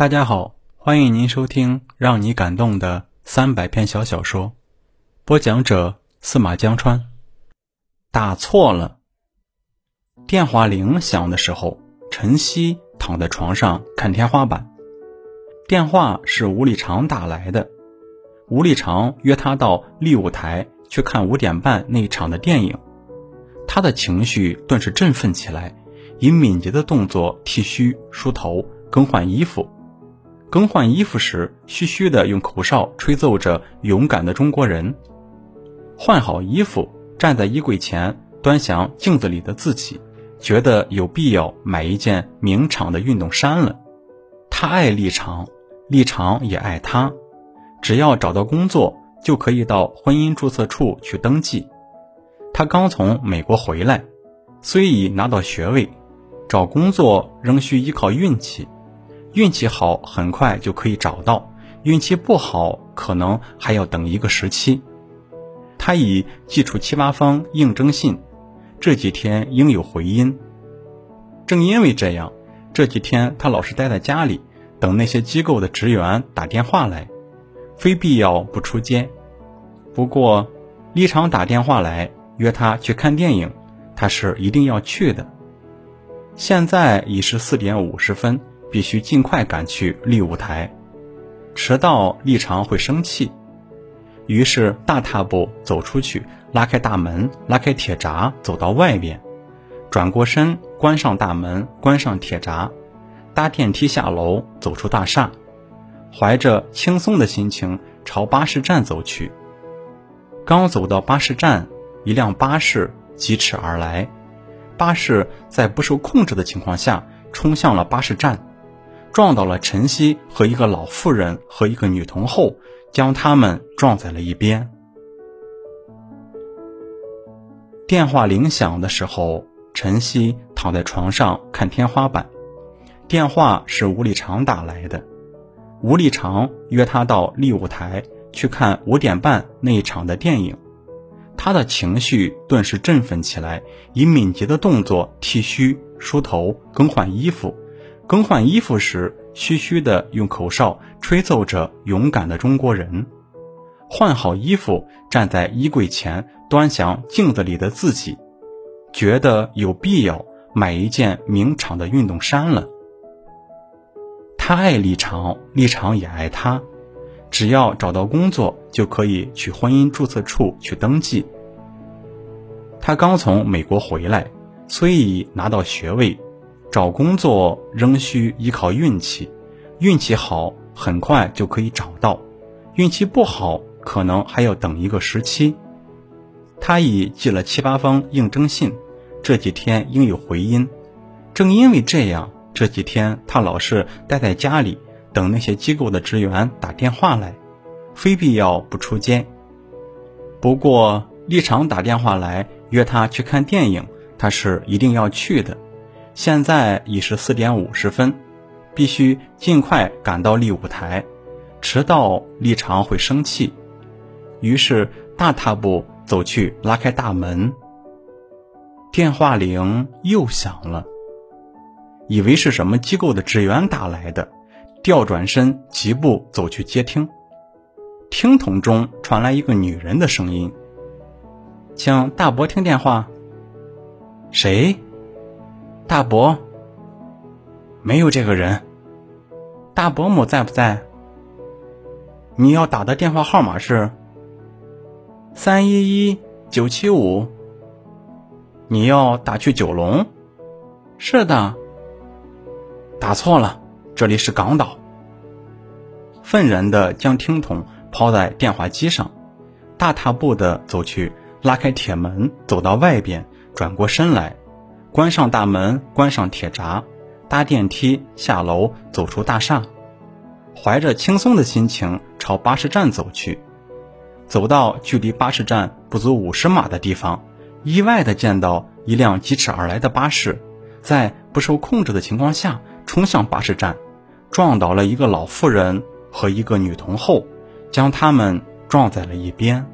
大家好，欢迎您收听让你感动的三百篇小小说，播讲者司马江川。打错了。电话铃响的时候，陈曦躺在床上看天花板。电话是吴立长打来的，吴立长约他到立舞台去看五点半那场的电影。他的情绪顿时振奋起来，以敏捷的动作剃须、梳头、更换衣服。更换衣服时，嘘嘘的用口哨吹奏着《勇敢的中国人》。换好衣服，站在衣柜前，端详镜子里的自己，觉得有必要买一件名厂的运动衫了。他爱立场，立场也爱他。只要找到工作，就可以到婚姻注册处去登记。他刚从美国回来，虽已拿到学位，找工作仍需依靠运气。运气好，很快就可以找到；运气不好，可能还要等一个时期。他已寄出七八封应征信，这几天应有回音。正因为这样，这几天他老是待在家里，等那些机构的职员打电话来，非必要不出街。不过，立场打电话来约他去看电影，他是一定要去的。现在已是四点五十分。必须尽快赶去立舞台，迟到立场会生气。于是大踏步走出去，拉开大门，拉开铁闸，走到外边，转过身，关上大门，关上铁闸，搭电梯下楼，走出大厦，怀着轻松的心情朝巴士站走去。刚走到巴士站，一辆巴士疾驰而来，巴士在不受控制的情况下冲向了巴士站。撞到了陈曦和一个老妇人和一个女童后，将他们撞在了一边。电话铃响的时候，陈曦躺在床上看天花板。电话是吴立长打来的，吴立长约他到立舞台去看五点半那一场的电影。他的情绪顿时振奋起来，以敏捷的动作剃须、梳头、更换衣服。更换衣服时，嘘嘘的用口哨吹奏着《勇敢的中国人》。换好衣服，站在衣柜前，端详镜子里的自己，觉得有必要买一件名厂的运动衫了。他爱立场，立场也爱他。只要找到工作，就可以去婚姻注册处去登记。他刚从美国回来，虽已拿到学位。找工作仍需依靠运气，运气好很快就可以找到，运气不好可能还要等一个时期。他已寄了七八封应征信，这几天应有回音。正因为这样，这几天他老是待在家里，等那些机构的职员打电话来，非必要不出街。不过立场打电话来约他去看电影，他是一定要去的。现在已是四点五十分，必须尽快赶到立舞台，迟到立场会生气。于是大踏步走去拉开大门。电话铃又响了，以为是什么机构的职员打来的，调转身疾步走去接听。听筒中传来一个女人的声音：“请大伯听电话。”谁？大伯，没有这个人。大伯母在不在？你要打的电话号码是三一一九七五。你要打去九龙？是的。打错了，这里是港岛。愤然的将听筒抛在电话机上，大踏步的走去，拉开铁门，走到外边，转过身来。关上大门，关上铁闸，搭电梯下楼，走出大厦，怀着轻松的心情朝巴士站走去。走到距离巴士站不足五十码的地方，意外的见到一辆疾驰而来的巴士，在不受控制的情况下冲向巴士站，撞倒了一个老妇人和一个女童后，将他们撞在了一边。